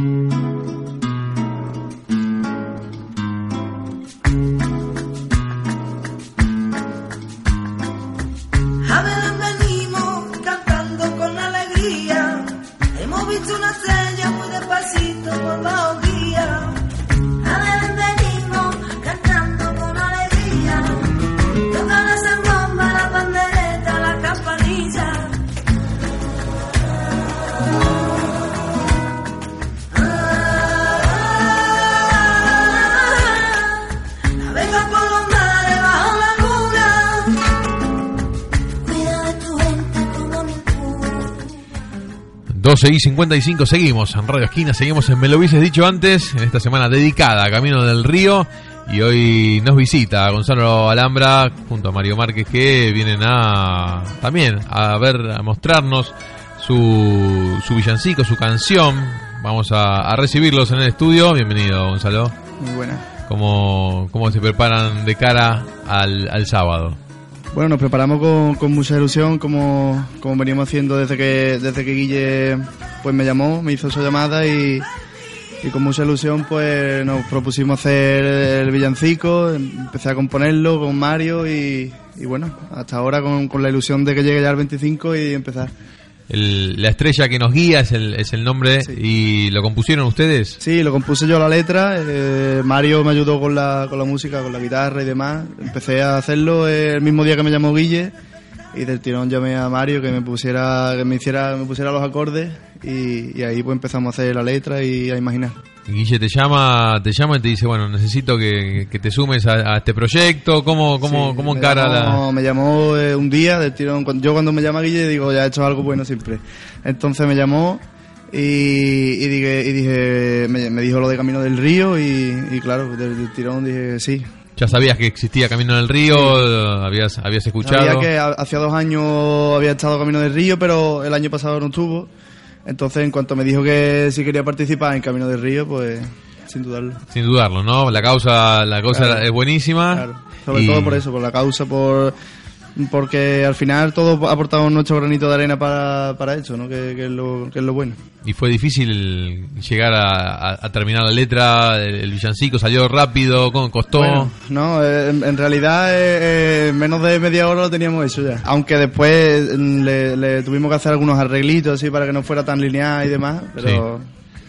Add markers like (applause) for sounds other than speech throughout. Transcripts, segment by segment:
cbp.gov/careers. A 12 y 55 seguimos en Radio Esquina, seguimos en Me lo hubieses dicho antes, en esta semana dedicada a Camino del Río y hoy nos visita Gonzalo Alhambra junto a Mario Márquez que vienen a también a ver, a mostrarnos su, su villancico, su canción. Vamos a, a recibirlos en el estudio. Bienvenido Gonzalo. Muy buena. ¿Cómo, cómo se preparan de cara al, al sábado? Bueno, nos preparamos con, con mucha ilusión, como, como veníamos haciendo desde que, desde que Guille pues me llamó, me hizo esa llamada y, y con mucha ilusión pues nos propusimos hacer el villancico, empecé a componerlo con Mario y, y bueno, hasta ahora con, con la ilusión de que llegue ya el 25 y empezar. El- la estrella que nos guía es el, es el nombre Sí. y lo compusieron ustedes. Sí, lo compuse yo la letra, eh, Mario me ayudó con la, con la música, con la guitarra y demás. Empecé a hacerlo el mismo día que me llamó Guille y del tirón llamé a Mario que me pusiera, que me hiciera, me pusiera los acordes y, y ahí pues empezamos a hacer la letra y a imaginar. Guille te llama, te llama y te dice, bueno, necesito que, que te sumes a, a este proyecto. ¿Cómo, cómo, Sí, cómo me encara llamó, la...? Me llamó eh, un día del tirón. Cuando, yo cuando me llama Guille digo, ya he hecho algo bueno siempre. Entonces me llamó y, y dije, y dije me, me dijo lo de Camino del Río y, y claro, del, del tirón dije sí. Ya sabías que existía Camino del Río, habías, habías escuchado. Sabía que ha- hacía dos años había estado Camino del Río, pero el año pasado no estuvo. Entonces, en cuanto me dijo que si quería participar en Camino del Río, pues sin dudarlo. Sin dudarlo, ¿no? La causa, la causa Claro. es buenísima. Claro. Sobre y- todo por eso, por la causa, por porque al final todos aportamos nuestro granito de arena para, para eso, ¿no? Que, que es lo, que es lo bueno. Y fue difícil llegar a, a- a terminar la letra, el, el villancico salió rápido, ¿cómo costó? Bueno, no, eh, en, en realidad eh, eh, en menos de media hora lo teníamos hecho ya. Aunque después mm, le, le tuvimos que hacer algunos arreglitos así para que no fuera tan lineal y demás, pero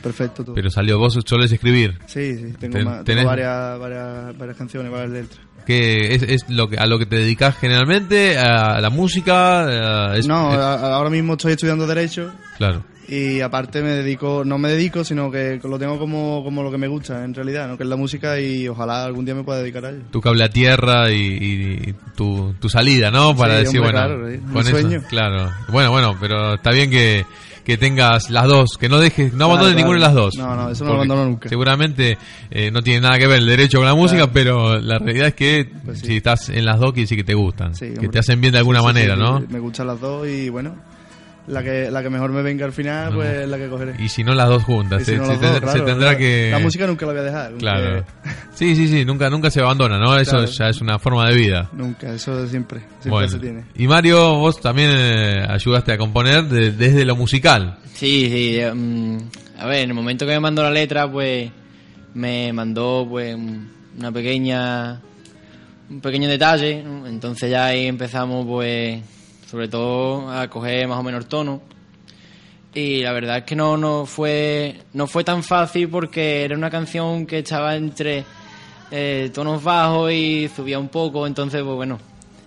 perfecto todo. Pero salió, vos solés escribir. Sí, sí, tengo, Ten- tengo varias, varias, varias canciones, varias letras. Que es, es lo que, a lo que te dedicas generalmente? ¿A la música? Eh, es- no, es- a- ahora mismo estoy estudiando Derecho claro. y aparte me dedico, no me dedico, sino que lo tengo como, como lo que me gusta en realidad, ¿no? que es la música y ojalá algún día me pueda dedicar a ello. tu cable a tierra y, y tu, tu salida, ¿no? Para Sí, decir, hombre, bueno, claro, ¿eh? Un con eso, sueño. claro. Bueno, bueno, pero está bien que, que tengas las dos, que no dejes, no abandones claro. ninguna de las dos. No, no, eso no lo abandono nunca. Seguramente eh, no tiene nada que ver el derecho con la música, Claro. pero la realidad es que Pues sí. si estás en las dos quiere decir que te gustan, Sí, que te hacen bien de alguna manera, ¿no? Me gustan las dos y bueno, la que, la que mejor me venga al final, No. pues la que cogeré. Y si no las dos juntas, si se, no tendrá la- que... La música nunca la voy a dejar. Claro. (laughs) Sí, sí, sí, nunca, nunca se abandona, ¿no? Eso Claro. ya es una forma de vida. Nunca, eso siempre, siempre Bueno. se tiene. Y Mario, vos también eh, ayudaste a componer de- desde lo musical. Sí, sí. eh, mm, a ver, en el momento que me mandó la letra, pues me mandó pues un- una pequeña un pequeño detalle, ¿no? entonces ya ahí empezamos pues sobre todo a coger más o menos tono. Y la verdad es que no no fue no fue tan fácil porque era una canción que estaba entre eh, tonos bajos y subía un poco, entonces pues bueno,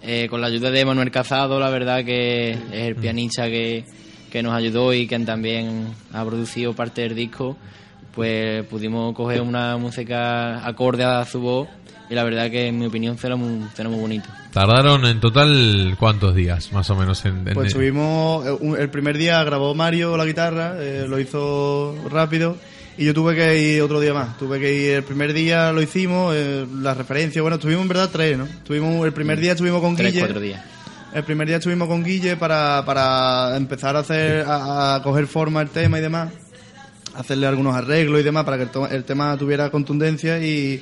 eh, con la ayuda de Manuel Cazado, la verdad que es el pianista que, que nos ayudó y que también ha producido parte del disco, pues pudimos coger una música acorde a su voz y la verdad que en mi opinión suena muy, suena muy bonito. Tardaron en total cuántos días, más o menos. En, en- Pues estuvimos, eh, el primer día grabó Mario la guitarra, eh, lo hizo rápido Y yo tuve que ir otro día más. Tuve que ir el primer día, lo hicimos, eh, la referencia, bueno, estuvimos en verdad tres, ¿no? Estuvimos, el primer día estuvimos con Tres, Guille. cuatro días. El primer día estuvimos con Guille para, para empezar a hacer, a, a coger forma el tema y demás, hacerle algunos arreglos y demás para que el, to- el tema tuviera contundencia y,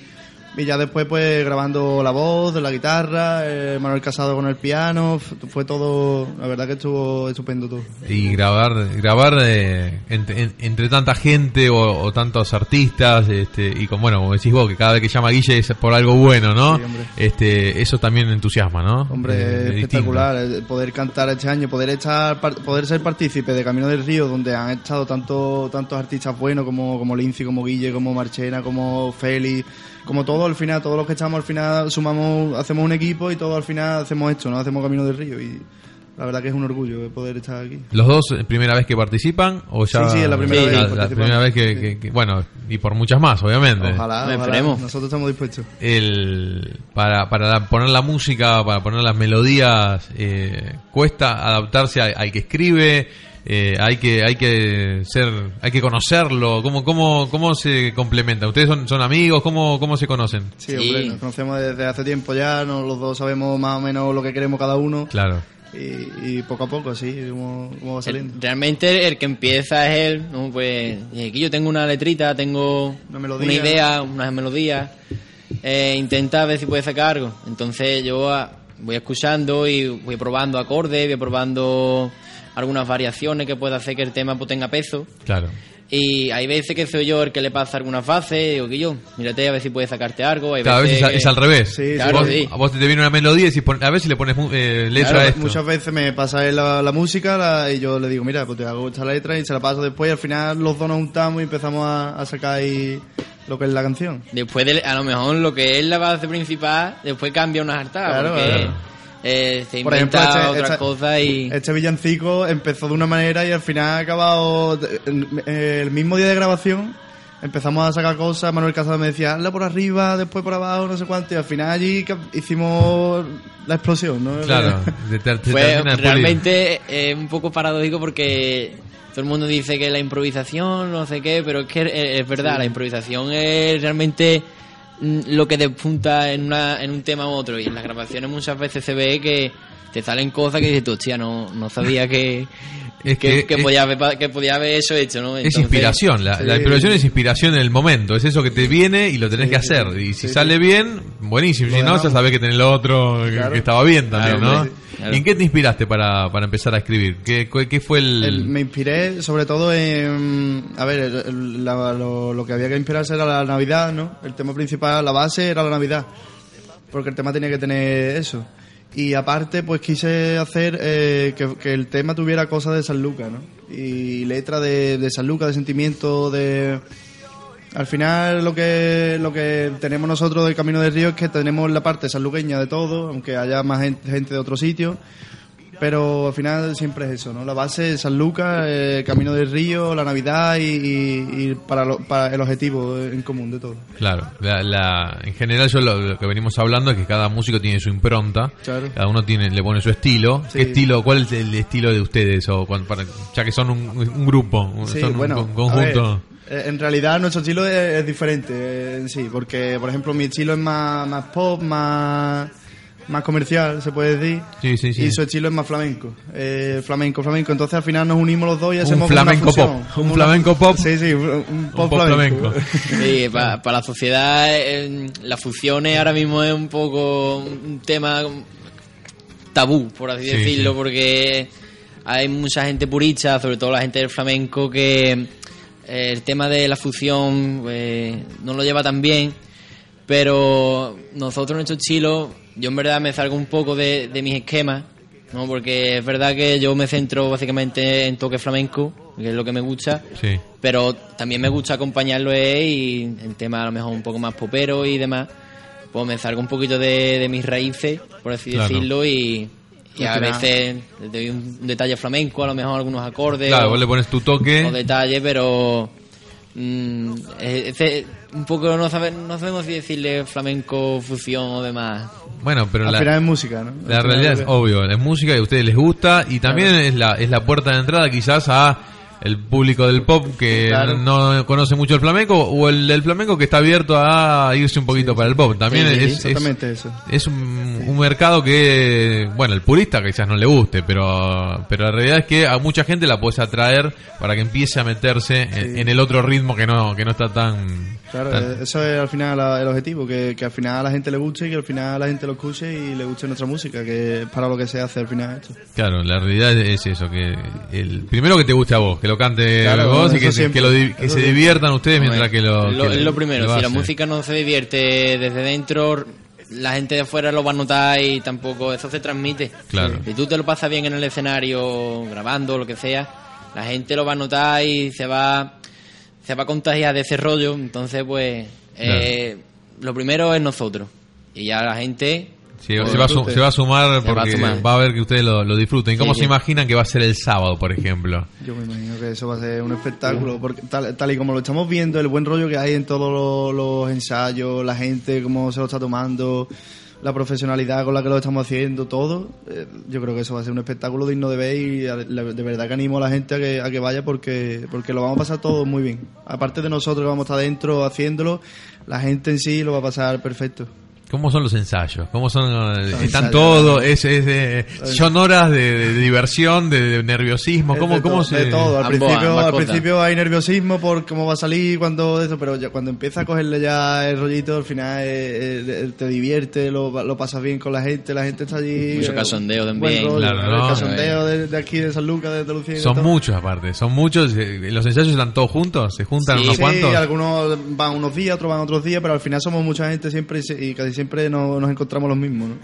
y ya después pues grabando la voz, la guitarra, eh, Manuel Casado con el piano, fue todo, la verdad que estuvo estupendo todo. Y grabar, grabar eh, entre, en- entre tanta gente o, o tantos artistas, este, y con, bueno, como decís vos, que cada vez que llama Guille es por algo bueno, ¿no? Sí, este, eso también entusiasma, ¿no? Hombre, Eh, es distinto. espectacular eh, poder cantar este año, poder estar, poder ser partícipe de Camino del Río, donde han estado tanto, tantos artistas buenos como, como Lindsay, como Guille, como Marchena, como Félix, como todos al final, todos los que estamos al final sumamos, hacemos un equipo y todos al final hacemos esto, no hacemos Camino del Río y la verdad que es un orgullo poder estar aquí. ¿Los dos eh, primera vez que participan o ya? Sí, sí, es la primera Sí, vez que La, primera vez que, Sí. que- que- bueno, y por muchas más, obviamente. Ojalá, Nos ojalá, esperemos. nosotros estamos dispuestos. el para, para poner la música, para poner las melodías, eh, cuesta adaptarse a- al que escribe, eh, hay que hay que ser, hay que conocerlo, cómo cómo cómo se complementa. Ustedes son, son amigos, cómo cómo se conocen. Sí, Sí. hombre, nos conocemos desde hace tiempo ya, no, los dos sabemos más o menos lo que queremos cada uno Claro. y, y poco a poco así, cómo, cómo va saliendo. Realmente el que empieza es él, ¿no? Pues y aquí yo tengo una letrita, tengo Una melodía. idea, unas melodías, eh, intenta ver si puede sacar algo. Entonces yo ah, voy escuchando y voy probando acordes, voy probando algunas variaciones que pueda hacer que el tema pues, tenga peso. Claro. Y hay veces que soy yo el que le pasa algunas fases, digo que yo, mírate a ver si puedes sacarte algo. Hay vez veces es, que- es al revés. Sí, Claro, vos, sí. a vos te viene una melodía y decís, pon- a ver si le pones eh, letra Claro, a esto. muchas veces me pasa la, la música la- y yo le digo, mira, pues te hago esta letra y se la paso después y al final los dos nos juntamos y empezamos a, a sacar ahí lo que es la canción. Después, de, a lo mejor lo que es la base principal, después cambia una hartada, Claro, porque claro. Eh, se Por inventa ejemplo, este- otras esta- cosas y... Este villancico empezó de una manera y al final ha acabado el mismo día de grabación. Empezamos a sacar cosas, Manuel Casado me decía, hazla por arriba, después por abajo, no sé cuánto, y al final allí ca- hicimos la explosión, ¿no? Claro. te- te- te Fue termina de pulir. realmente eh, un poco paradójico porque todo el mundo dice que la improvisación, no sé qué, pero es que eh, es verdad, la improvisación es realmente lo que despunta en, una, en un tema u otro. Y en las grabaciones muchas veces se ve que te salen cosas que dices tú, hostia, no, no sabía que, Es que, que- que es- podía haber, que podía haber eso hecho, ¿no? Es Entonces- inspiración, la, la Sí. inspiración es inspiración en el momento, es eso que te viene y lo tenés que hacer. Y si Sí, sale bien, buenísimo, si Lo no, ya sabés que tenés lo otro que- Claro. que estaba bien también, Claro, ¿no? claro. ¿Y en qué te inspiraste para, para empezar a escribir? ¿Qué, qué, qué fue el...? El- me inspiré sobre todo en... A ver, el- el- la- lo, lo que había que inspirarse era la Navidad, ¿no? El tema principal, la base era la Navidad. Porque el tema tenía que tener eso. Y aparte, pues quise hacer eh, que, el tema tuviera cosas de San Lucas, ¿no? Y letra de, de San Lucas, de sentimiento, de... Al final lo que lo que tenemos nosotros del Camino del Río es que tenemos la parte sanluqueña de todo, aunque haya más gente, de otros sitios, pero al final siempre es eso, ¿no? La base es San Lucas, eh, Camino del Río, la Navidad y, y- y para, lo- para el objetivo en común de todo. Claro, la, la- en general yo lo, lo que venimos hablando es que cada músico tiene su impronta, Claro. cada uno tiene le pone su estilo. Sí. ¿Qué estilo, cuál es el estilo de ustedes o cuan- para- ya que son un, un grupo, Sí, son bueno, un con- conjunto? ver, eh, en realidad nuestro estilo es, es diferente eh, en sí, porque por ejemplo mi estilo es más, más pop, más, más comercial, se puede decir. Sí, sí, sí. Y su estilo es más flamenco, eh, flamenco, flamenco. Entonces al final nos unimos los dos y Un hacemos una flamenco fusión, pop, un una- flamenco pop. Sí, sí, un, un pop, pop flamenco. flamenco. Sí, para la sociedad eh, las fusiones ahora mismo es un poco un tema tabú, por así Sí, decirlo, sí. porque hay mucha gente purista, sobre todo la gente del flamenco, que eh, el tema de la fusión eh, no lo lleva tan bien, pero nosotros nuestro estilo, yo en verdad me salgo un poco de, de mis esquemas, ¿no? porque es verdad que yo me centro básicamente en toque flamenco, que es lo que me gusta, Sí. pero también me gusta acompañarlo eh, y en tema a lo mejor un poco más popero y demás, pues me salgo un poquito de, de mis raíces, por así Claro. decirlo, y, y a veces le doy un detalle flamenco, a lo mejor algunos acordes Claro, o, vos le pones tu toque. o detalle, pero mm, un poco no, sabe- no sabemos si decirle flamenco, fusión o demás. Bueno, pero Al la, final es música, ¿no? la realidad es obvio, es música y a ustedes les gusta y también es la es la puerta de entrada quizás a el público del pop que Claro. no conoce mucho el flamenco o el del flamenco que está abierto a irse un poquito para el pop. También Sí, sí, es, sí, es- eso. es un, un mercado que, bueno, el purista quizás no le guste, pero, pero la realidad es que a mucha gente la puedes atraer para que empiece a meterse en, en el otro ritmo que no, que no está tan... Claro, tan- eh, eso es al final la- el objetivo, que, que al final a la gente le guste y que al final la gente lo escuche y le guste nuestra música, que es para lo que se hace al final esto. Claro, la realidad es eso, que el primero que te guste a vos, que lo cante Claro, vos y que, lo que se diviertan ustedes mientras que lo... lo, que es lo primero, lo si la música no se divierte desde dentro, la gente de afuera lo va a notar y tampoco eso se transmite. Claro. Si tú te lo pasas bien en el escenario, grabando, lo que sea, la gente lo va a notar y se va, se va a contagiar de ese rollo. Entonces, pues, eh, lo primero es nosotros. Y ya la gente... Sí, se, va a su- se va a sumar Se va a porque va a, ver que ustedes lo, lo disfruten. ¿Cómo Sí, se imaginan que va a ser el sábado, por ejemplo? Yo me imagino que eso va a ser un espectáculo, porque tal, tal y como lo estamos viendo, el buen rollo que hay en todos los, los ensayos, la gente, cómo se lo está tomando, la profesionalidad con la que lo estamos haciendo, todo, eh, yo creo que eso va a ser un espectáculo digno de ver y a- la- de verdad que animo a la gente a que, a que vaya porque, porque lo vamos a pasar todo muy bien. Aparte de nosotros que vamos a estar dentro haciéndolo, la gente en sí lo va a pasar perfecto. ¿Cómo son los ensayos? ¿Cómo son? eh, ¿Están todos? Es, es, eh, ¿Son horas de, de diversión, de, de nerviosismo? ¿Cómo, de cómo todo, se...? de todo. Al, principio, al hay nerviosismo por cómo va a salir, cuando eso, pero ya cuando empieza a cogerle ya el rollito, al final eh, eh, te divierte, lo, lo pasas bien con la gente, la gente está allí. Mucho eh, casondeo también. rollo, Claro, el ¿no? casondeo de, de aquí, de San Lucas, de Andalucía. y de Son todo. muchos aparte, son muchos. eh, ¿Los ensayos están todos juntos? ¿Se juntan Sí, unos Sí, cuantos? algunos van unos días, otros van otros días, pero al final somos mucha gente siempre y, y casi siempre nos, nos encontramos los mismos, ¿no?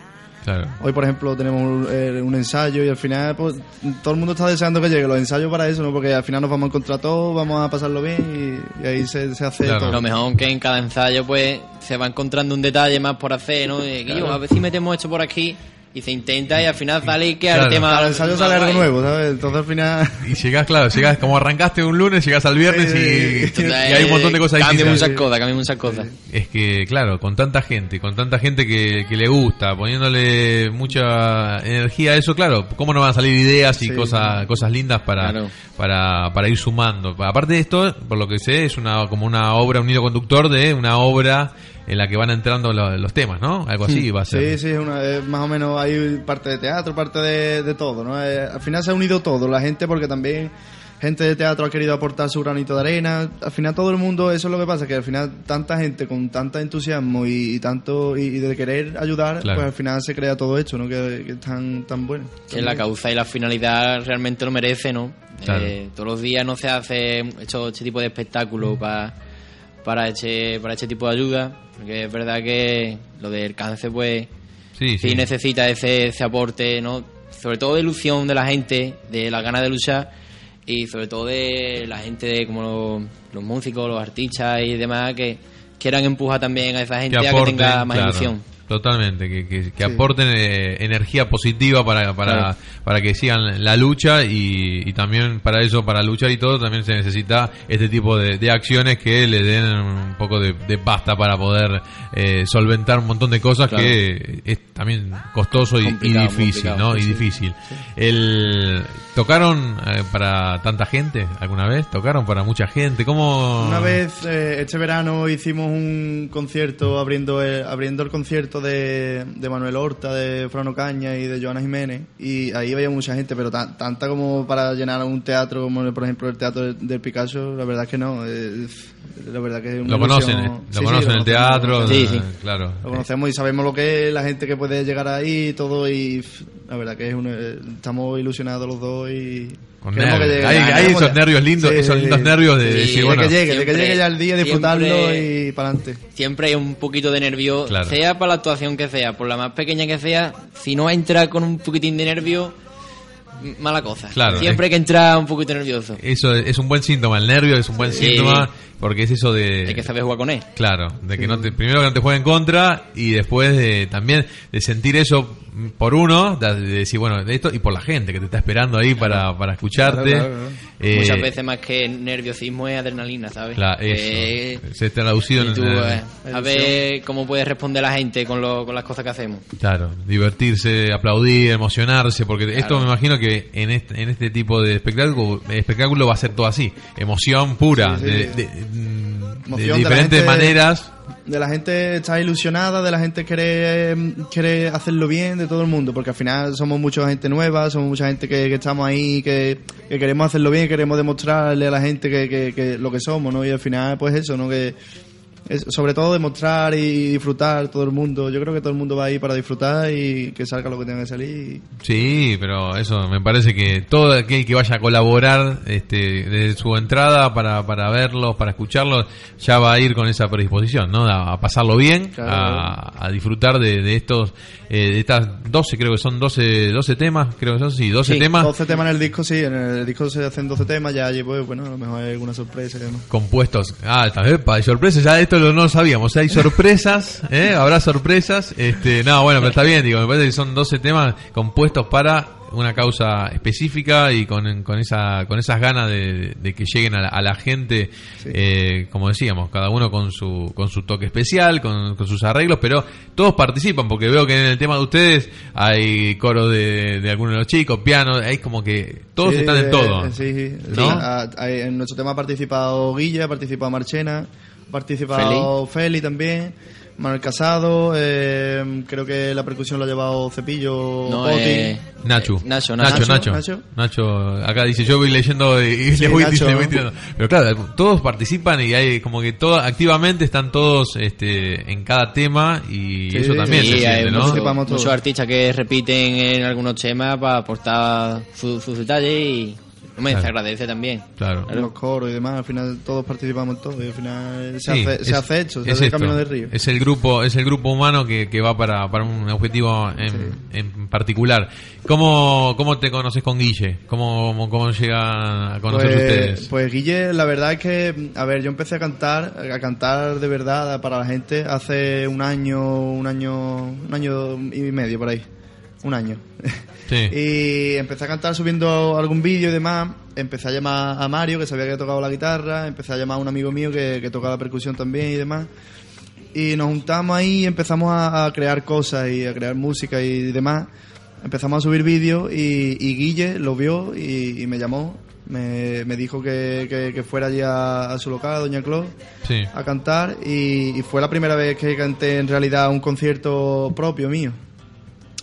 Claro. Hoy, por ejemplo, tenemos un, eh, un ensayo y al final pues, todo el mundo está deseando que llegue los ensayos para eso, ¿no? Porque al final nos vamos a encontrar todos, vamos a pasarlo bien y, y ahí se, se hace Claro. todo. Lo mejor que en cada ensayo pues se va encontrando un detalle más por hacer, ¿no? De, "Guillo, a ver si metemos esto por aquí y se intenta y al final sale y queda Claro. el tema. Ensayo más sale algo nuevo, ¿sabes? Entonces al final... Y llegás, claro, llegás como arrancaste un lunes, llegás al viernes Sí, y, sí. y Entonces, hay un montón de cosas Cambia distintas. muchas cosas, cambia muchas cosas. Es que, claro, con tanta gente, con tanta gente que, que le gusta, poniéndole mucha energía a eso, claro, ¿cómo no van a salir ideas y Sí. cosas cosas lindas para, Claro. para, para ir sumando? Aparte de esto, por lo que sé, es una como una obra, un hilo conductor de una obra en la que van entrando lo- los temas, ¿no? Algo así va a ser. Sí, sí, es una, es más o menos hay parte de teatro, parte de, de todo, ¿no? Eh, al final se ha unido todo, la gente porque también gente de teatro ha querido aportar su granito de arena, al final todo el mundo, eso es lo que pasa, que al final tanta gente con tanta entusiasmo y, y tanto y, y de querer ayudar, Claro. pues al final se crea todo esto, ¿no? Que, que es tan, tan bueno. Que la causa y la finalidad realmente lo merece, ¿no? Claro. Eh, todos los días no se hace hecho este tipo de espectáculo pa- para, este, para este tipo de ayuda, porque es verdad que lo del cáncer, pues, Sí, sí, sí. necesita ese, ese aporte, ¿no? Sobre todo de ilusión de la gente, de las ganas de luchar y sobre todo de la gente de como los, los músicos, los artistas y demás que quieran empujar también a esa gente a que tenga más claro, ilusión. Totalmente, que, que, que Sí. aporten eh, energía positiva para, para, Claro. para que sigan la lucha y, y también para eso, para luchar y todo, también se necesita este tipo de, de acciones que le den un poco de, de pasta para poder eh, solventar un montón de cosas Claro. que es también costoso y, difícil, ¿no? Y sí. difícil. El, ¿Tocaron eh, para tanta gente alguna vez? ¿Tocaron para mucha gente? ¿Cómo...? Una vez, eh, este verano, hicimos un concierto abriendo el, abriendo el concierto de, de Manuel Horta, de Frano Caña y de Joana Jiménez. Y ahí había mucha gente, pero tan- tanta como para llenar un teatro, como por ejemplo el teatro del, Picasso, la verdad es que no. eh, la verdad que es una Lo conocen, eh, lo sí, conocen en el teatro, Sí, eh, sí. claro. Lo conocemos y sabemos lo que es, la gente que puede llegar ahí y todo. Y la verdad que es un, eh, estamos ilusionados los dos y. Con nervios. llegue. Hay, hay esos ya. nervios lindos, Sí, esos lindos sí. nervios de Sí, decir, de bueno, que llegue, de que siempre- llegue ya el día, disfrutarlo siempre- y para adelante. Siempre hay un poquito de nervio, Claro. sea para la actuación que sea, por la más pequeña que sea, si no entra con un poquitín de nervio, mala cosa. Claro, Siempre hay que entrar un poquito nervioso. eso es un buen síntoma, el nervio es un buen Sí. síntoma porque es eso de... Hay que saber jugar con él. Claro, de que no te, primero que no te juegue en contra y después de también de sentir eso por uno, de, de decir, bueno, de esto y por la gente que te está esperando ahí para, para escucharte. Claro, claro, claro. Eh, Muchas veces más que nerviosismo es adrenalina, ¿sabes? Claro, eso. Se está traducido en tú, eh, a ver cómo puede responder la gente con, lo- con las cosas que hacemos. Claro, divertirse, aplaudir, emocionarse, porque esto me imagino que en este, en este tipo de espectáculo, espectáculo va a ser todo así, emoción pura, Sí, sí. de, de- mm, de Emoción de la diferentes gente- maneras. De la gente está ilusionada, de la gente quiere, quiere hacerlo bien, de todo el mundo, porque al final somos mucha gente nueva, somos mucha gente que, que estamos ahí, que, que queremos hacerlo bien, queremos demostrarle a la gente que- que lo que somos, ¿no? Y al final, pues eso, ¿no? Que es sobre todo demostrar y disfrutar todo el mundo. Yo creo que todo el mundo va ahí para disfrutar y que salga lo que tenga que salir. Sí, pero eso me parece que todo aquel que vaya a colaborar este, desde su entrada para, para verlos, para escucharlos, ya va a ir con esa predisposición, ¿no? A, a pasarlo bien, Claro. a, a disfrutar de, de estos, eh, de estas 12, creo que son 12, 12 temas, creo que son, sí, 12 Sí, temas 12 temas en el disco, sí, en el disco se hacen 12 temas, ya allí, pues bueno, a lo mejor hay alguna sorpresa demás. compuestos. Ah, epa, hay sorpresas, ya esto lo, no lo sabíamos, hay sorpresas, ¿eh? Habrá sorpresas. Este, no, bueno, pero está bien, digo, me parece que son 12 temas compuestos para una causa específica y con, con esa con esas ganas de, de que lleguen a la, a la gente, eh, como decíamos, cada uno con su con su toque especial, con, con sus arreglos, pero todos participan, porque veo que en el tema de ustedes hay coro de, de algunos de los chicos, piano, hay como que todos Sí, están en eh, todo. Sí, sí. ¿No? Ah, hay- en nuestro tema ha participado Guilla, ha participado Marchena, ha participado Feli, también, Manuel Casado, eh, creo que la percusión la ha llevado Cepillo, No, Poti. eh, Nacho. eh, Nacho, Nacho, Nacho. Nacho, Nacho. Nacho. acá dice, yo voy leyendo y, Sí, le, voy, Nacho. le voy tirando. Pero claro, todos participan y hay como que todo, activamente están todos este, en cada tema y Sí, eso también Sí, se siente, ¿no? muchos artistas que repiten en algunos temas para aportar sus su detalles y hombre, Claro. se agradece también. Claro. en los coros y demás, al final todos participamos en todo y al final se, Sí, hace, se es- hace hecho, se es hace el camino del río. Es el grupo, es el grupo humano que, que va para, para un objetivo en, Sí. en particular. ¿Cómo, ¿Cómo te conoces con Guille? ¿Cómo, cómo, cómo llegan a conocer pues, ustedes? Pues Guille, la verdad es que, a ver, yo empecé a cantar, a cantar de verdad para la gente hace un año, un año, un año y medio por ahí, un año. Sí. (laughs) Y empecé a cantar subiendo algún vídeo y demás. Empecé a llamar a Mario, que sabía que tocaba la guitarra. Empecé a llamar a un amigo mío que, que toca la percusión también y demás. Y nos juntamos ahí y empezamos a, a crear cosas y a crear música y demás. Empezamos a subir vídeos y, y Guille lo vio y, y me llamó. Me, me dijo que, que- que fuera allí a, a su local, a Doña Clos, Sí. a cantar. Y, y fue la primera vez que canté en realidad un concierto propio mío.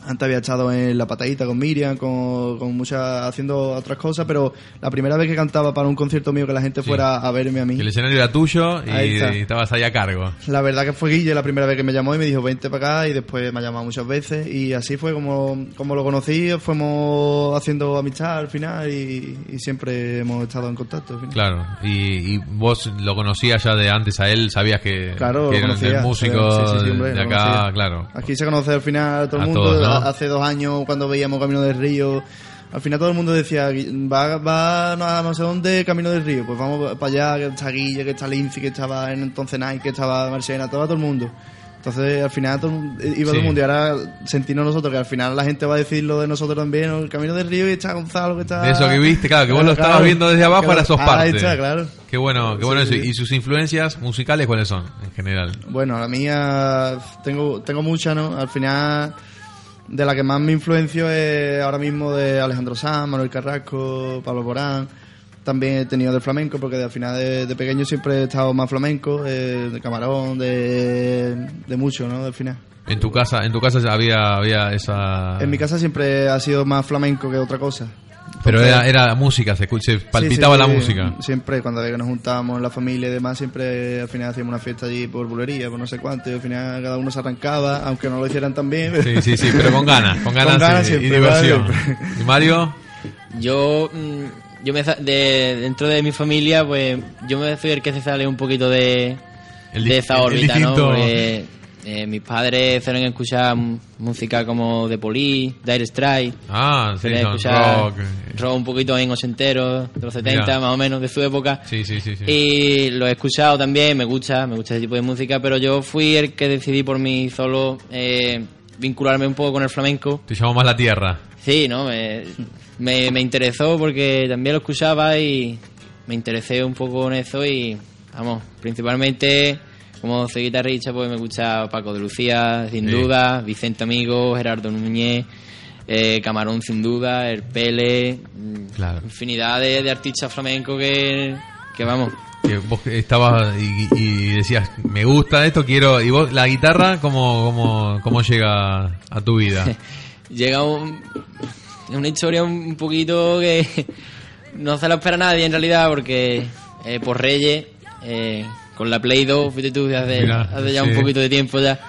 Antes había estado en La Patadita con Miriam, con, con muchas, haciendo otras cosas, pero la primera vez que cantaba para un concierto mío que la gente Sí. fuera a verme a mí. Que el escenario era tuyo y, y estabas ahí a cargo. La verdad que fue Guille la primera vez que me llamó y me dijo vente para acá y después me ha llamado muchas veces y así fue como, como lo conocí, fuimos haciendo amistad al final y, y siempre hemos estado en contacto. al final. Claro, y, y vos lo conocías ya de antes a él, sabías que, Claro, que lo conocía. el músico Sí, sí, de acá, claro. Aquí se conoce al final todo el mundo. todos, ¿no? Ha- Hace dos años cuando veíamos Camino del Río, al final todo el mundo decía, va, va a no sé dónde Camino del Río, pues vamos para allá, que está Guille, que está Lindsay, que estaba en entonces Nike, que estaba Marcena, todo, todo el mundo. Entonces al final todo, mundo- iba todo Sí. el mundo y ahora sentimos nosotros que al final la gente va a decir lo de nosotros también, ¿no? el Camino del Río y está Gonzalo que está... De eso que viste, claro, que vos lo estabas viendo desde abajo, ahora sos Ahí parte. está, claro. Qué bueno, qué bueno eso. sí. ¿Y sus influencias musicales cuáles son, en general? Bueno, la mía tengo, tengo muchas, ¿no? Al final, de la que más me influencio es ahora mismo de Alejandro Sanz, Manuel Carrasco, Pablo Borán. También he tenido del flamenco, porque al final de, de pequeño siempre he estado más flamenco, eh, de camarón, de, de mucho, ¿no? Al final. En tu casa, en tu casa ya había, había esa. En mi casa siempre ha sido más flamenco que otra cosa. Pero era, era música, se, se palpitaba sí, la sí. música. Siempre, cuando nos juntábamos en la familia y demás, siempre al final hacíamos una fiesta allí por bulería, por no sé cuánto, y al final cada uno se arrancaba, aunque no lo hicieran tan bien. Sí, sí, sí, pero con ganas, con ganas, (laughs) Con ganas y- diversión. ¿Y Mario? Yo, mm, yo me, de, dentro de mi familia, pues yo me soy el que se sale un poquito de, El de esa el órbita, ¿no? Porque eh, mis padres suelen escuchar música como The Police, Dire Strike. Ah, sí, escuchar rock. rock un poquito en ochenteros, de los 70 Mira. más o menos, de su época. Sí, sí, sí. sí. Y lo he escuchado también, me gusta, me gusta ese tipo de música, pero yo fui el que decidí por mí solo eh, vincularme un poco con el flamenco. Te llamó más la tierra. Sí, ¿no? Me, me, me interesó porque también lo escuchaba y me interesé un poco en eso y, vamos, principalmente como soy guitarrista, pues me gusta Paco de Lucía, sin Sí. duda, Vicente Amigo, Gerardo Núñez, eh, Camarón, sin duda, El Pele, mm, Claro. infinidad de, de artistas flamencos que, que, vamos, Que vos estabas y, y decías, me gusta esto, quiero... ¿Y vos, la guitarra, cómo, cómo, cómo llega a tu vida? (laughs) llega un, una historia un poquito que (laughs) no se lo espera nadie en realidad porque eh, por Reyes eh, con la Play 2 fíjate tú hace, Mira, hace ya sí. un poquito de tiempo ya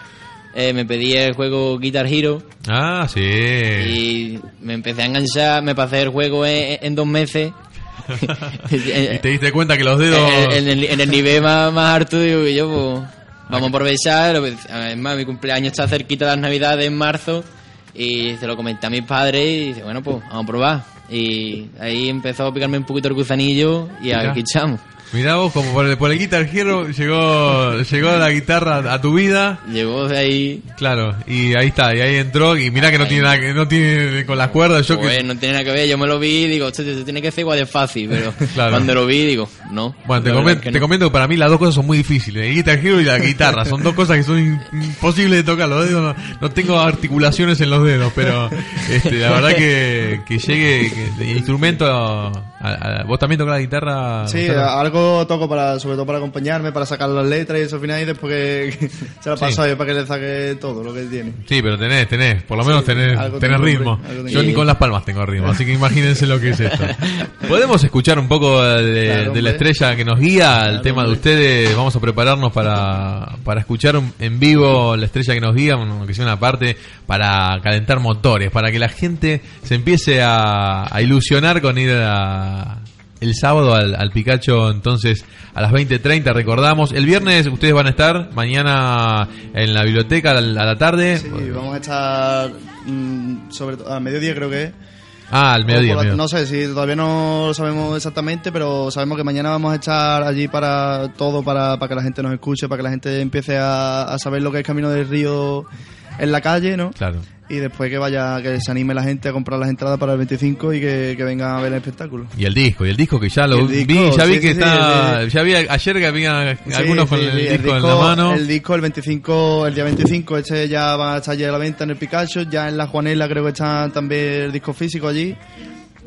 eh, me pedí el juego Guitar Hero. Ah, sí. y me empecé a enganchar me pasé el juego en, en dos meses. (laughs) (laughs) Y te diste cuenta que los dedos... en, en el, en el nivel más, más alto digo que yo pues vamos a aprovechar lo- además mi cumpleaños está cerquita de las navidades en marzo y se lo comenté a mis padres y dice bueno pues vamos a probar y ahí empezó a picarme un poquito el gusanillo y aquí echamos Mirá vos, como por el, por el Guitar Hero llegó, llegó la guitarra a tu vida, llegó de ahí claro, y ahí está, y ahí entró, y mirá que no tiene nada que, no tiene con las cuerdas, yo pues que... no tiene nada que ver yo me lo vi y digo "Hostia, esto tiene que ser igual de fácil pero (laughs) Claro. cuando lo vi digo no Bueno, te, la comen- verdad es que te no. comento que para mí las dos cosas son muy difíciles, el Guitar Hero y la guitarra, son dos cosas que son imposibles de tocar, los dedos no, no tengo articulaciones en los dedos, pero este, la verdad que, que llegue que el instrumento, a- a- vos también tocas la guitarra, Sí, Gonzalo? algo toco para, sobre todo para acompañarme, para sacar las letras y eso al final y después que, (laughs) se la paso Sí. a para que le saque todo lo que tiene. Sí, pero tenés, tenés, por lo menos tenés, algo tenés tengo, ritmo. Yo ni Sí. con las palmas tengo ritmo, así que imagínense lo que es esto. (laughs) ¿Podemos escuchar un poco de, de Claro, la hombre. estrella que nos guía al Claro, tema de ustedes? Vamos a prepararnos para, para escuchar un- en vivo la estrella que nos guía, aunque sea una parte, para calentar motores, para que la gente se empiece a, a ilusionar con ir a- el sábado al, al Picacho, entonces a las 20.30 recordamos. El viernes ustedes van a estar, mañana en la biblioteca a la, a la tarde. Sí, vamos a estar mm, sobre a mediodía creo que. Ah, al mediodía. la- no sé si todavía no lo sabemos exactamente, pero sabemos que mañana vamos a estar allí para todo, para, para que la gente nos escuche, para que la gente empiece a, a saber lo que es Camino del Río en la calle, ¿no? Claro. Y después que vaya, que se anime la gente a comprar las entradas para el 25 y que, que vengan a ver el espectáculo. Y el disco, y el disco que ya lo vi, disco, ya vi sí, que sí, está, sí, ya vi ayer que había algunos con el, disco en la mano. El disco el 25, el día 25, este ya va a estar ya a la venta en el Picacho, ya en la Juanela creo que está también el disco físico allí.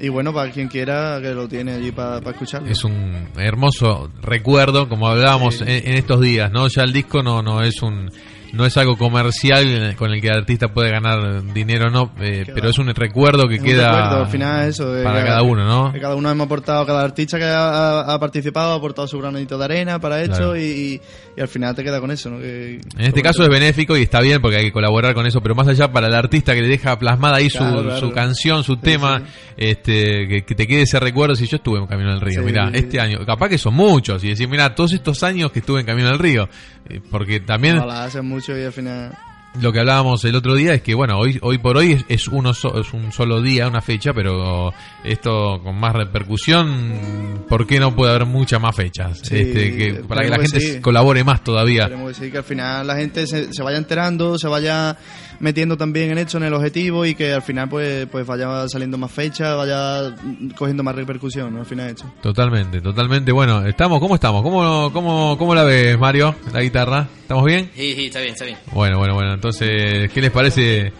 Y bueno, para quien quiera que lo tiene allí para, para escucharlo. Es un hermoso recuerdo, como hablábamos en, en estos días, ¿no? Ya el disco no, no es un no es algo comercial con el que el artista puede ganar dinero, no, eh, pero va. es un recuerdo que Es queda recuerdo, al final eso, de para cada uno, ¿no? que cada uno hemos aportado, cada artista que ha, participado ha aportado su granito de arena para esto Claro. y, y al final te queda con eso, ¿no? Que- En este caso es benéfico y está bien porque hay que colaborar con eso, pero más allá para el artista que le deja plasmada ahí su, Claro, su canción, su Sí, tema, sí. este que, que te quede ese recuerdo si yo estuve en Camino del Río, Sí, mira, este año, capaz que son muchos y decir, mira, todos estos años que estuve en Camino del Río, eh, porque también Ojalá mucho y al final... lo que hablábamos el otro día es que bueno hoy hoy por hoy es, es uno so- es un solo día una fecha pero esto con más repercusión por qué no puede haber muchas más fechas Sí, este, que, para que la gente sí. colabore más todavía. Que sí, que al final la gente se, se vaya enterando, se vaya metiendo también en esto, en el objetivo y que al final pues pues vaya saliendo más fechas, vaya cogiendo más repercusión, ¿no? Al final esto. totalmente totalmente. Bueno estamos cómo estamos cómo cómo cómo la ves Mario la guitarra estamos bien sí, sí, está bien, está bien. Bueno bueno bueno. Entonces qué les parece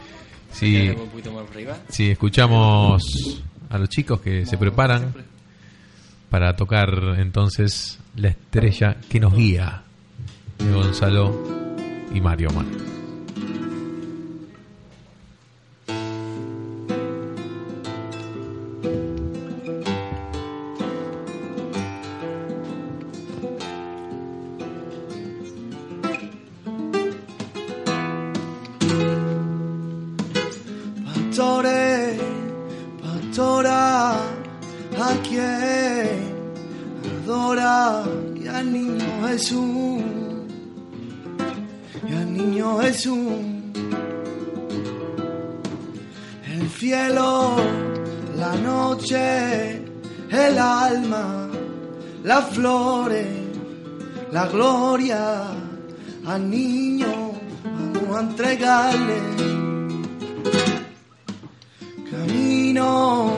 si si escuchamos a los chicos que se preparan para tocar entonces la estrella que nos guía de Gonzalo y Mario Man. Adora y al niño Jesús y al niño Jesús. El cielo, la noche, el alma, las flores, la gloria al niño vamos a entregarle. Camino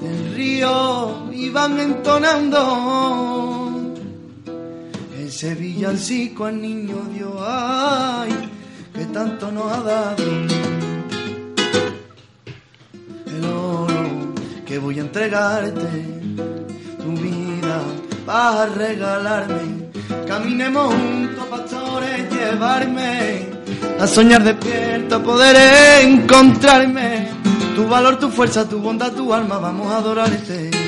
del río iban entonando ese villancico al niño Dios, ay, que tanto nos ha dado. El oro que voy a entregarte, tu vida vas a regalarme. Caminemos juntos, pastores, llevarme a soñar despierto, a poder encontrarme. Tu valor, tu fuerza, tu bondad, tu alma, vamos a adorarte.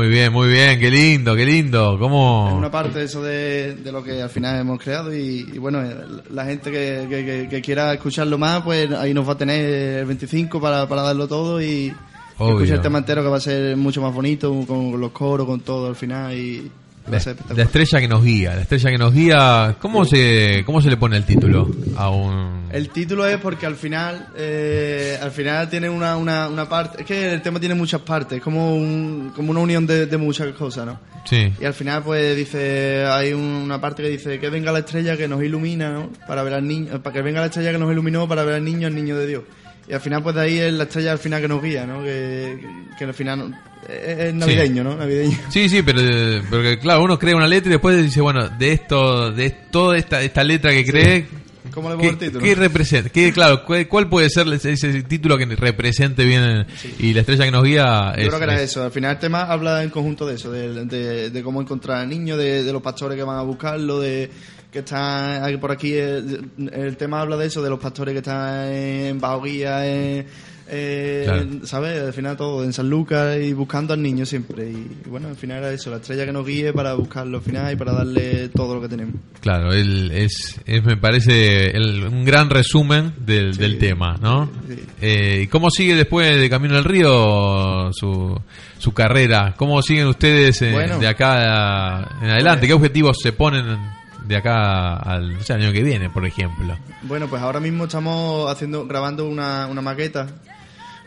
Muy bien, muy bien, qué lindo, qué lindo. Es ¿Cómo? una parte eso de, de lo que al final hemos creado y, y bueno, la gente que, que- que- que quiera escucharlo más, pues ahí nos va a tener el 25 para, para darlo todo y, escuchar el tema entero que va a ser mucho más bonito, con, los coros, con todo al final y La, estrella que nos guía, la estrella que nos guía. ¿Cómo se, cómo se le pone el título a un? El título es porque al final, eh, al final tiene una, una, una parte, es que el tema tiene muchas partes, es como, un, como una unión de, de muchas cosas, ¿no? Sí, Y al final, pues dice, hay una parte que dice que venga la estrella que nos ilumina, ¿no? Para ver al niño, para que venga la estrella que nos iluminó para ver al niño, al niño de Dios. Y al final, pues de ahí es la estrella al final que nos guía, ¿no? Que, que, que al final es, es navideño, ¿no? Navideño. (laughs) sí, sí, pero, pero que, claro, uno crea una letra y después dice, bueno, de esto, de toda esta, esta letra que cree, ¿Cómo le pongo ¿qué, el título? qué representa? ¿Qué, claro, cuál, puede ser ese, ese título que represente bien y la estrella que nos guía? Yo es- creo que era es- eso. Al final el tema habla en conjunto de eso, de, de- de cómo encontrar al niño, de, de los pastores que van a buscarlo, de que están por aquí. El, el tema habla de eso, de los pastores que están en Baoguía, en, eh, Claro. ¿sabes? Al final todo, en San Lucas y buscando al niño siempre. Y, bueno, al final era eso, la estrella que nos guíe para buscarlo al final y para darle todo lo que tenemos. Claro, él es, es, me parece el- un gran resumen del, Sí. del tema, ¿no? Sí. Eh, ¿y ¿Cómo sigue después de Camino al Río su, su carrera? ¿Cómo siguen ustedes eh, Bueno. de acá en adelante? ¿Qué objetivos se ponen de acá al año que viene, por ejemplo? Bueno, pues ahora mismo estamos haciendo, grabando una, una maqueta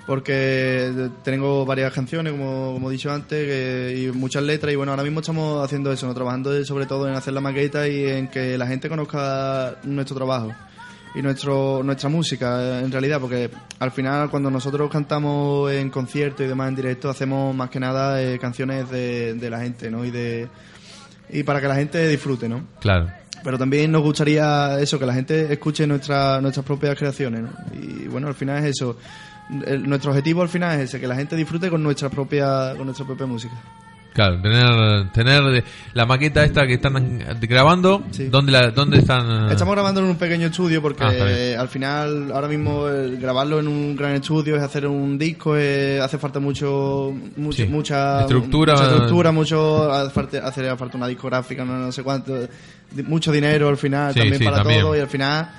porque tengo varias canciones, como, como he dicho antes, que- y muchas letras y bueno, ahora mismo estamos haciendo eso, ¿no? trabajando sobre todo en hacer la maqueta y en que la gente conozca nuestro trabajo y nuestro nuestra música en realidad, porque al final cuando nosotros cantamos en conciertos y demás en directo hacemos más que nada eh, canciones de, de la gente, ¿no? Y de y para que la gente disfrute, ¿no? Claro. Pero también nos gustaría eso, que la gente escuche nuestra, nuestras propias creaciones, ¿no? Y bueno, al final es eso. El- nuestro objetivo al final es ese, que la gente disfrute con nuestra propia, con nuestra propia música. Claro, tener, tener la maqueta esta que están grabando, Sí. ¿dónde, la, ¿dónde están? Estamos grabando en un pequeño estudio porque Ah, al final, ahora mismo, el grabarlo en un gran estudio es hacer un disco, eh, hace falta mucho, mucho Sí. mucha Estructura. mucha, estructura, mucho, hace falta, hace falta una discográfica, no, no sé cuánto, mucho dinero al final Sí, también para también. todo y al final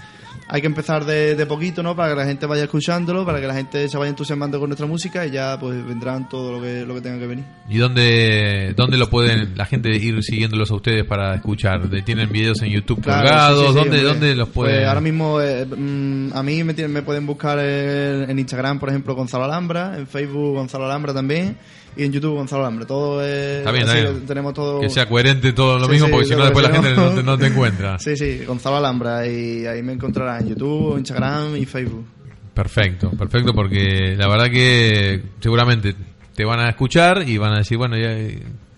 hay que empezar de, de poquito, ¿no? Para que la gente vaya escuchándolo, para que la gente se vaya entusiasmando con nuestra música y ya pues vendrán todo lo que, lo que tenga que venir. ¿Y dónde, dónde lo pueden la gente ir siguiéndolos a ustedes para escuchar? ¿De- ¿Tienen videos en YouTube Claro, colgados? sí, sí, sí, ¿Dónde. ¿Dónde los pueden...? Pues ahora mismo eh, mm, a mí me, tienen- me pueden buscar en, en Instagram, por ejemplo, Gonzalo Alhambra, en Facebook Gonzalo Alhambra también y en YouTube Gonzalo Alhambra. Todo es Está bien, está así, bien. tenemos todo Que sea coherente todo lo Sí, mismo, sí, porque si no después la gente no- no te, no te encuentra. (laughs) Sí, sí, Gonzalo Alhambra y ahí me encontrarás en YouTube, Instagram y Facebook. Perfecto, perfecto, porque la verdad que seguramente te van a escuchar y van a decir, bueno, ya,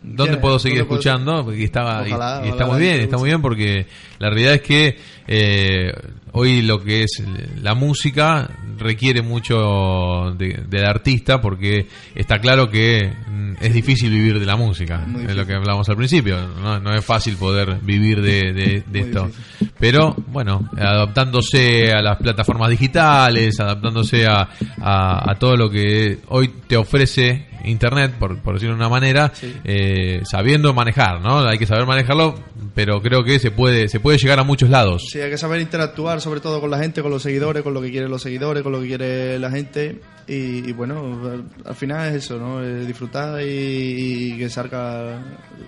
¿dónde Ya, puedo seguir ¿dónde puedo escuchando? Porque estaba, y- Ojalá, y, está ojalá muy bien, está muy bien porque la realidad es que eh, hoy lo que es la música requiere mucho de- del artista porque está claro que mm, es difícil vivir de la música, es lo que hablábamos al principio, no, no es fácil poder vivir de, de- de (laughs) Muy esto. difícil. Pero bueno, adaptándose a las plataformas digitales, adaptándose a, a- a todo lo que hoy te ofrece internet, por, por decirlo de una manera, eh, sabiendo manejar, ¿no? Hay que saber manejarlo, pero creo que se puede, se puede llegar a muchos lados. Sí, hay que saber interactuar sobre todo con la gente, con los seguidores, con lo que quieren los seguidores, con lo que quiere la gente. Y, y bueno, al final es eso, ¿no? Eh, disfrutar y, y que salga.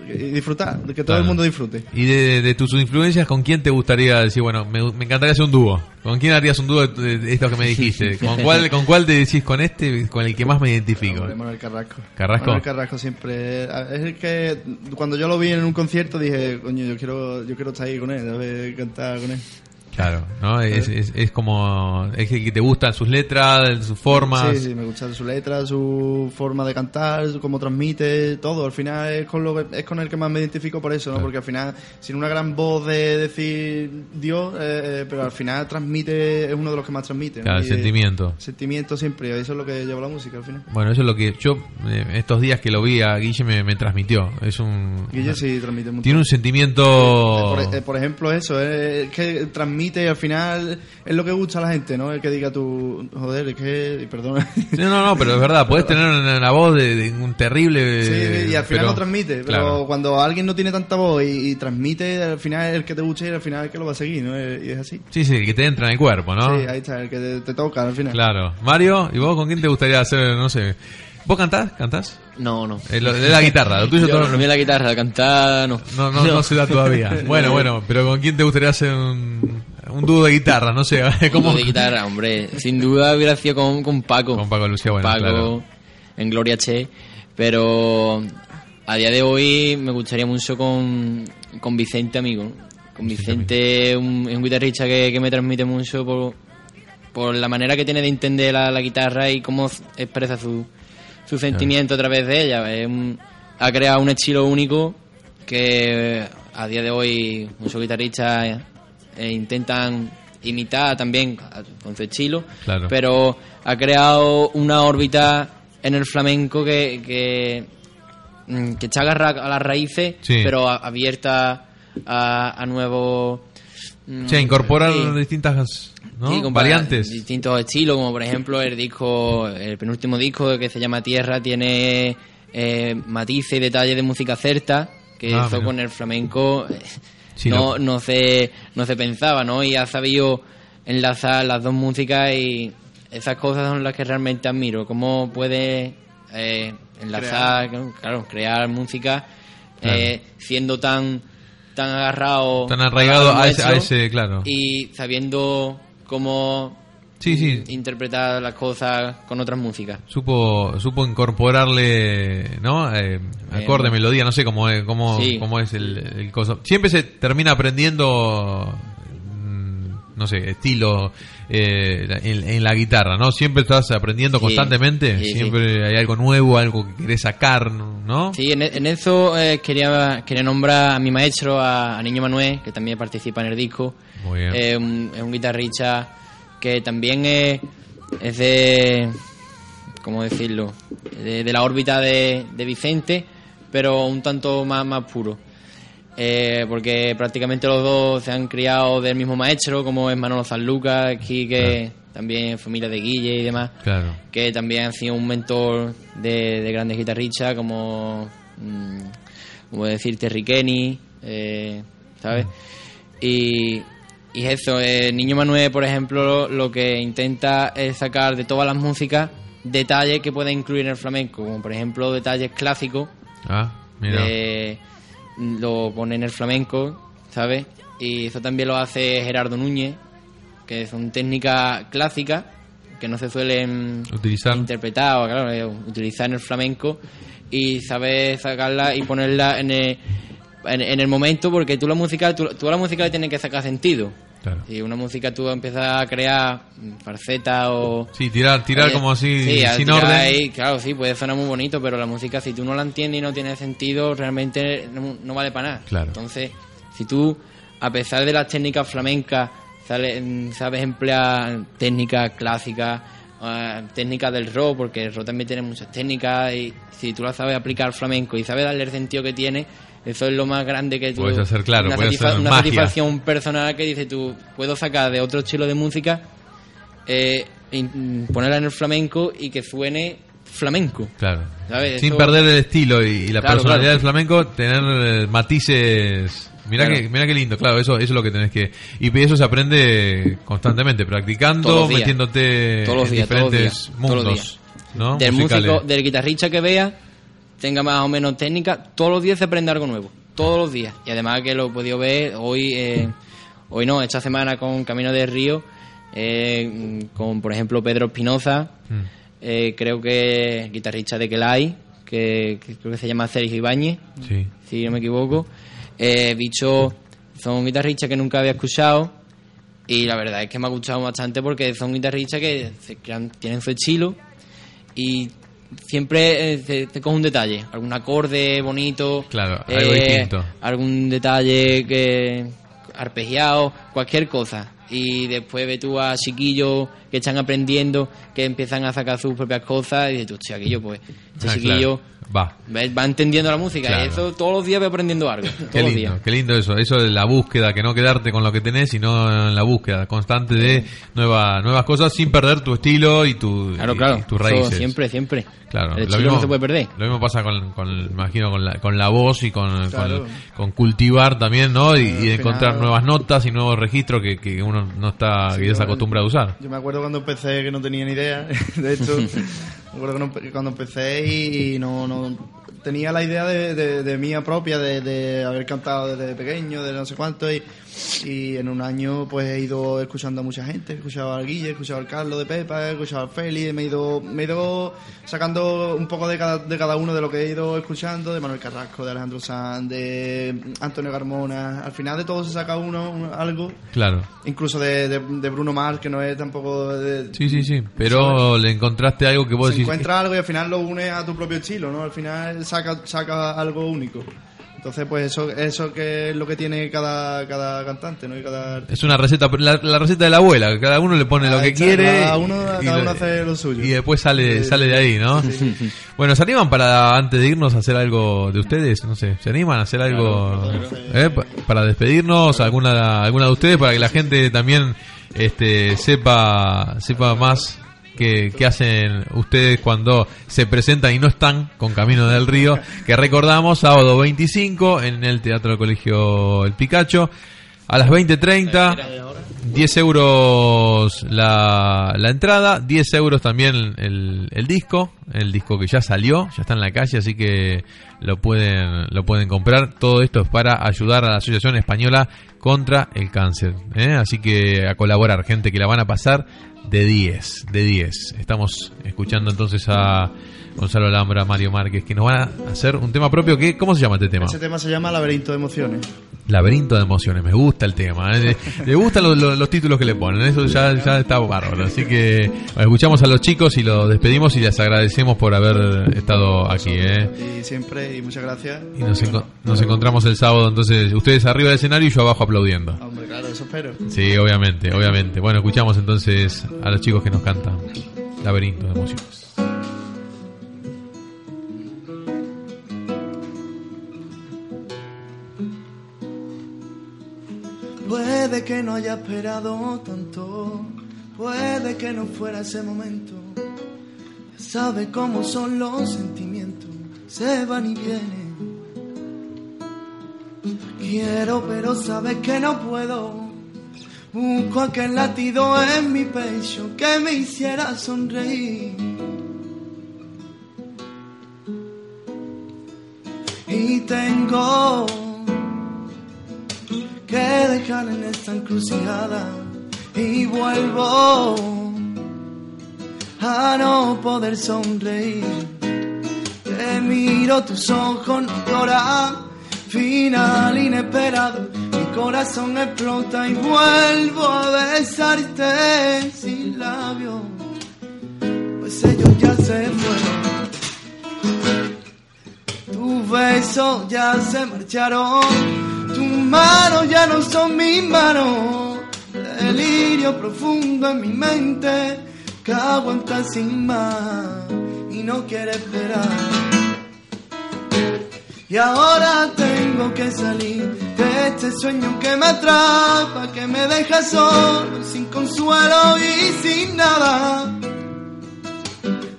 Y disfrutar, que todo Claro. el mundo disfrute. Y de, de tus influencias, ¿con quién te gustaría decir, bueno, me, me encantaría hacer un dúo? ¿Con quién harías un dúo de, estos que me (laughs) dijiste? ¿Con cuál, ¿Con cuál te decís con este, con el que más me identifico? Manuel Carrasco. ¿Carrasco? Manuel Carrasco siempre. Es el que cuando yo lo vi en un concierto dije, coño, yo quiero, yo quiero estar ahí con él, a ver, cantar con él. Claro, ¿no? Es, es, es como, es que te gustan sus letras, sus formas. Sí, sí, me gusta su letra, su forma de cantar, cómo transmite, todo. Al final es con, lo que- es con el que más me identifico por eso, ¿no? Porque al final, sin una gran voz de decir Dios, eh, eh, pero al final transmite, es uno de los que más transmite. ¿no? Claro, el Y, eh, sentimiento. Sentimiento siempre, eso es lo que lleva la música al final. Bueno, eso es lo que yo, eh, estos días que lo vi a Guille me, me transmitió. Es un... Guille sí transmite mucho. Tiene un sentimiento... Por, eh, por ejemplo, eso, es que transmite al final es lo que gusta a la gente, ¿no? El que diga tú, joder, es que, perdona. No, no, no, pero es verdad, puedes tener una, una voz de, de un terrible... Sí, y al final pero- lo transmite, pero claro. cuando alguien no tiene tanta voz y, y transmite, al final es el que te gusta y al final es el que lo va a seguir, ¿no? Y es así. Sí, sí, que te entra en el cuerpo, ¿no? Sí, ahí está, el que te, te toca al final. Claro. Mario, ¿y vos con quién te gustaría hacer, no sé... ¿Vos cantás? ¿Cantás? No, no. Eh, lo- de la guitarra, lo tuyo (laughs) Yo, todo- la guitarra, cantar no. no, no, no se da todavía. (laughs) Bueno, bueno, pero ¿con quién te gustaría hacer un, un dúo de guitarra? No sé, ¿cómo? Como de guitarra, hombre. Sin duda hubiera sido con, con Paco. Con Paco Lucía, bueno, Paco, claro. en Gloria Che. Pero a día de hoy me gustaría mucho con, con Vicente, amigo. Con Vicente, un, es un guitarrista que, que me transmite mucho por, por la manera que tiene de entender la, la guitarra y cómo expresa su, su sentimiento a través de ella. Es un- ha creado un estilo único que a día de hoy muchos guitarristas eh, intentan imitar también con su estilo, Claro. pero ha creado una órbita en el flamenco que, que, mm, que está agarrada a las raíces, Sí. pero a- abierta a, a nuevos... mm, Sí, incorporar sí. distintas ¿no? Sí, variantes. Distintos estilos, como por ejemplo el disco, el penúltimo disco que se llama Tierra, tiene eh, matices y detalles de música celta, que Ah, mira. con el flamenco eh, Sí, no, no, se, no se pensaba, ¿no? Y ha sabido enlazar las dos músicas y esas cosas son las que realmente admiro. Cómo puede eh, enlazar, claro, crear música eh, siendo tan tan agarrado Tan arraigado a ese, a ese, claro. y sabiendo cómo Sí, sí. interpretar las cosas con otras músicas. Supo, supo incorporarle, ¿no? Eh, acorde, melodía, no sé cómo es, cómo, Sí. cómo es el, el coso. Siempre se termina aprendiendo, mm, no sé, estilo eh, en, en la guitarra, ¿no? Siempre estás aprendiendo Sí. constantemente, Sí, sí. siempre hay algo nuevo, algo que querés sacar, ¿no? Sí, en, en eso eh, quería, quería nombrar a mi maestro, a, a Niño Manuel, que también participa en el disco. Muy bien. Eh, un- es un guitarrista que también es, es de, ¿cómo decirlo? De, de la órbita de, de Vicente, pero un tanto más, más puro. Eh, porque prácticamente los dos se han criado del mismo maestro, como es Manolo Sanluca, aquí que también familia de Guille y demás Claro. que también ha sido un mentor de, de grandes guitarristas como, mm, como decir Terry Kenny, eh, ¿sabes? Y, y eso, eh, Niño Manuel, por ejemplo, lo que intenta es sacar de todas las músicas detalles que puede incluir en el flamenco, como por ejemplo detalles clásicos, Ah, mira. eh, lo pone en el flamenco, ¿sabes? Y eso también lo hace Gerardo Núñez, que son técnicas clásicas que no se suelen Utilizar. interpretar o claro, eh, utilizar en el flamenco y saber sacarla y ponerla en el, en, en el momento porque tú la música tú, tú a la música le tienes que sacar sentido Claro. y una música tú empiezas a crear farceta o Sí, tirar, tirar eh, como así, sí, sin orden. ahí, claro, sí, puede sonar muy bonito, pero la música, si tú no la entiendes y no tiene sentido, realmente no, no vale para nada. Claro. Entonces, si tú, a pesar de las técnicas flamencas, sale- sabes emplear técnicas clásicas, eh, técnicas del rock, porque el rock también tiene muchas técnicas, y si tú las sabes aplicar al flamenco y sabes darle el sentido que tiene, eso es lo más grande que tú... Puedes hacer, claro, una, puedes hacer una satisfacción personal que dice tú, puedo sacar de otro estilo de música eh, in- ponerla en el flamenco y que suene flamenco. Claro. ¿Sabes? Sin Eso- perder el estilo y, y la Claro, personalidad claro. del flamenco, tener eh, matices. Claro. que, mirá qué lindo, claro, eso, eso es lo que tenés que... Y eso se aprende constantemente, practicando, Todos días. metiéndote Todos los en días, todos los diferentes días, todos los mundos. ¿no? del musicales. músico, del guitarrista que vea, tenga más o menos técnica, todos los días se aprende algo nuevo. Todos los días. Y además que lo he podido ver hoy, eh, hoy no, esta semana con Camino de Río, eh, con por ejemplo Pedro Espinoza, Mm. eh, creo que guitarrista de Kelai, que, que creo que se llama Sergio Ibáñez, Sí. si no me equivoco. Eh, bicho, son guitarristas que nunca había escuchado y la verdad es que me ha gustado bastante porque son guitarristas que se tienen su estilo y siempre eh, te, te coge un detalle, algún acorde bonito, Claro, algo distinto. algún detalle que arpegiado, cualquier cosa. Y después ve tú a chiquillos que están aprendiendo, que empiezan a sacar sus propias cosas y dices, tú, hostia, aquello, pues, este Ah, chiquillo claro. Va. va entendiendo la música Claro. y eso todos los días voy aprendiendo algo. Todos Qué los lindo, días. qué lindo eso, eso de la búsqueda, que no quedarte con lo que tenés, sino en la búsqueda constante de nueva, nuevas cosas sin perder tu estilo y, tu, Claro, y- claro. y tus Eso raíces. siempre, siempre. Claro, El lo estilo no se puede perder. Lo mismo pasa con, con imagino, con la, con la voz y con, Claro. con, con cultivar también, ¿no? Y, y encontrar nuevas notas y nuevos registros que, que uno no está Sí, quizás bueno. acostumbrado a usar. Yo me acuerdo cuando empecé que no tenía ni idea (laughs) de esto. (laughs) me acuerdo que no- cuando empecé y no, no tenía la idea de, de, de mía propia, de, de haber cantado desde pequeño, de no sé cuánto. Y, y en un año pues he ido escuchando a mucha gente. He escuchado al Guille, he escuchado al Carlos de Pepa, he escuchado al Félix. Me he ido, me he ido sacando un poco de cada, de cada uno de lo que he ido escuchando. De Manuel Carrasco, de Alejandro Sanz, de Antonio Carmona. Al final de todo se saca uno un- algo Claro. incluso de, de, de Bruno Mars, que no es tampoco de... Sí, sí, sí. Pero le encontraste algo que vos se decís. encuentra algo y al final lo une a tu propio estilo, ¿no? Al final saca, saca algo único. Entonces, pues eso, eso que es lo que tiene cada, cada cantante, ¿no? Y cada artista. Es una receta, la, la receta de la abuela, cada uno le pone lo Ah, que quiere. cada uno- y cada uno hace lo suyo. Y después sale, Sí, sale de ahí, ¿no? Bueno, ¿se animan para, antes de irnos, a hacer algo de ustedes? No sé, ¿se animan a hacer algo eh, pa- para despedirnos? ¿Alguna, alguna de ustedes? Para que la gente también este, sepa, sepa más que, hacen ustedes cuando se presentan y no están con Camino del Río, que recordamos, sábado 25 en el Teatro del Colegio El Picacho, a las 20.30. 10 euros la, la entrada, 10 euros también el, el disco, el disco que ya salió, ya está en la calle, así que lo pueden, lo pueden comprar. Todo esto es para ayudar a la Asociación Española contra el Cáncer. ¿eh? Así que a colaborar, gente que la van a pasar de 10, de 10. Estamos escuchando entonces a Gonzalo Alhambra, Mario Márquez, que nos van a hacer un tema propio. que ¿Cómo se llama este tema? Ese tema se llama Laberinto de Emociones. Laberinto de emociones, me gusta el tema. ¿eh? Me gustan los, los- los títulos que le ponen, eso ya, ya está bárbaro. Así que escuchamos a los chicos y los despedimos y les agradecemos por haber estado aquí. ¿eh? Y siempre, y muchas gracias. Y nos, enco- nos encontramos el sábado, entonces ustedes arriba del escenario y yo abajo aplaudiendo. Hombre, claro, eso espero. Sí, obviamente, obviamente. Bueno, escuchamos entonces a los chicos que nos cantan Laberinto de emociones. Puede que no haya esperado tanto, puede que no fuera ese momento. Ya sabe cómo son los sentimientos, se van y vienen. Quiero, pero sabes que no puedo. Busco aquel latido en mi pecho que me hiciera sonreír. Y tengo dejar en esta encrucijada y vuelvo a no poder sonreír. Te miro tus ojos, no final inesperado. Mi corazón explota y vuelvo a besarte sin labios, pues ellos ya se fueron. Tus besos ya se marcharon, manos ya no son mis manos. Delirio profundo en mi mente que aguanta sin más y no quiere esperar. Y ahora tengo que salir de este sueño que me atrapa, que me deja solo, sin consuelo y sin nada.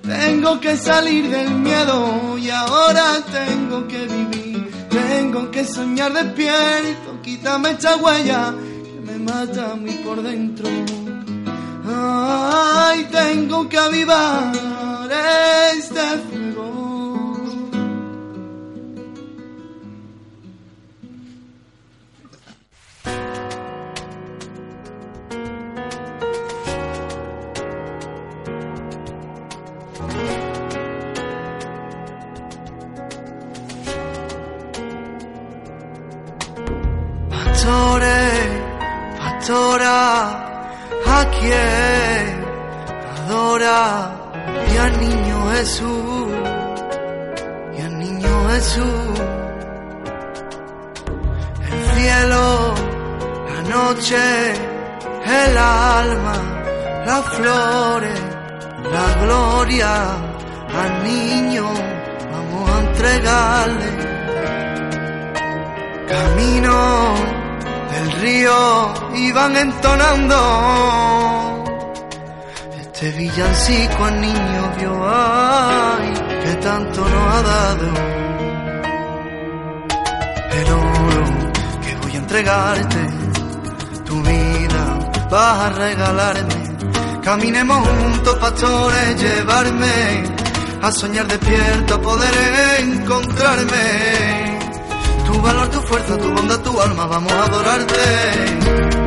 Tengo que salir del miedo y ahora tengo que vivir. Tengo que soñar despierto, quítame esta huella que me mata mí por dentro. Ay, tengo que avivar este al niño, vamos a entregarle camino del río iban entonando. Este villancico al niño vio ay que tanto nos ha dado el oro que voy a entregarte tu vida vas a regalarme caminemos juntos pastores llevarme a soñar despierto a poder encontrarme tu valor, tu fuerza, tu bondad, tu alma, vamos a adorarte.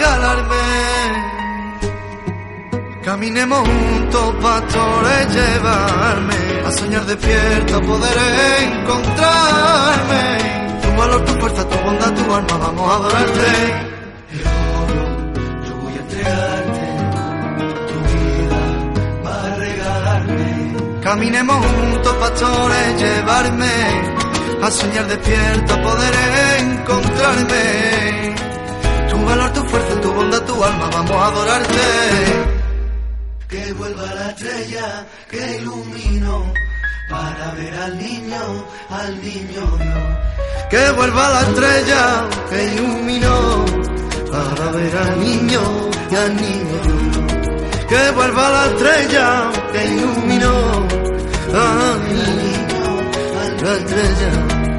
Regalarme. Caminemos juntos pastores llevarme. A soñar despierto poder encontrarme. Tu valor tu fuerza tu bondad tu alma vamos a adorarte. El oro yo voy a entregarte. Tu vida va a regalarme. Caminemos juntos, pastores, llevarme. A soñar despierto, poder encontrarme. Tu valor, tu fuerza, tu bondad, tu alma, vamos a adorarte. Que vuelva la estrella que iluminó para ver al niño, al niño. Que vuelva la estrella que iluminó para ver al niño y al niño que vuelva la estrella que iluminó a mi niño, a la estrella